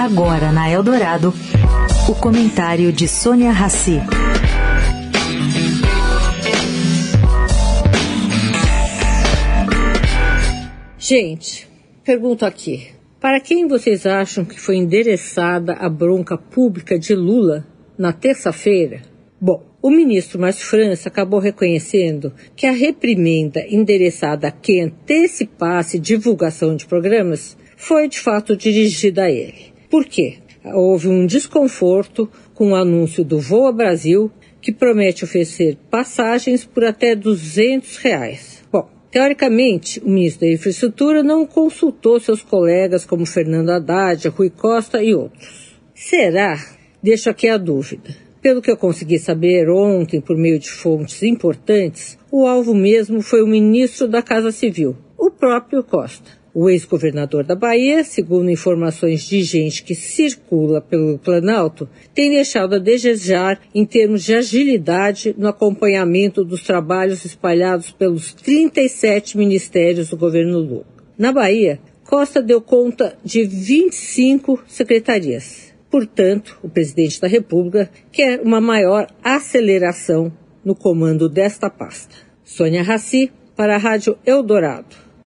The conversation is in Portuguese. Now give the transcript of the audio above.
Agora na Eldorado, o comentário de Sônia Rassi. Gente, pergunto aqui: para quem vocês acham que foi endereçada a bronca pública de Lula na terça-feira? Bom, o ministro Márcio França acabou reconhecendo que a reprimenda endereçada a quem antecipasse divulgação de programas foi de fato dirigida a ele. Por quê? Houve um desconforto com o anúncio do Voa Brasil, que promete oferecer passagens por até 200 reais. Bom, teoricamente, o ministro da Infraestrutura não consultou seus colegas como Fernando Haddad, Rui Costa e outros. Será? Deixo aqui a dúvida. Pelo que eu consegui saber ontem por meio de fontes importantes, o alvo mesmo foi o ministro da Casa Civil, o próprio Costa. O ex-governador da Bahia, segundo informações de gente que circula pelo Planalto, tem deixado a desejar em termos de agilidade no acompanhamento dos trabalhos espalhados pelos 37 ministérios do governo Lula. Na Bahia, Costa deu conta de 25 secretarias. Portanto, o presidente da República quer uma maior aceleração no comando desta pasta. Sônia Raci, para a Rádio Eldorado.